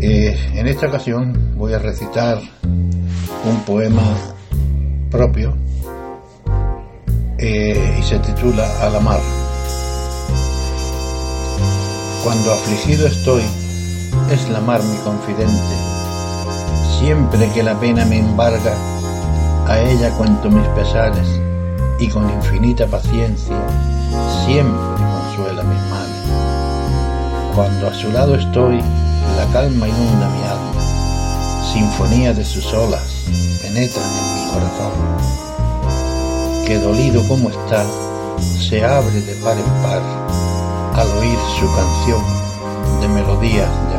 en esta ocasión voy a recitar un poema propio eh, y se titula A la mar. Cuando afligido estoy, es la mar mi confidente. Siempre que la pena me embarga, a ella cuento mis pesares y con infinita paciencia siempre consuela mis males. Cuando a su lado estoy, la calma inunda mi alma, sinfonía de sus olas penetran en mi corazón, que dolido como está, se abre de par en par al oír su canción de melodías de.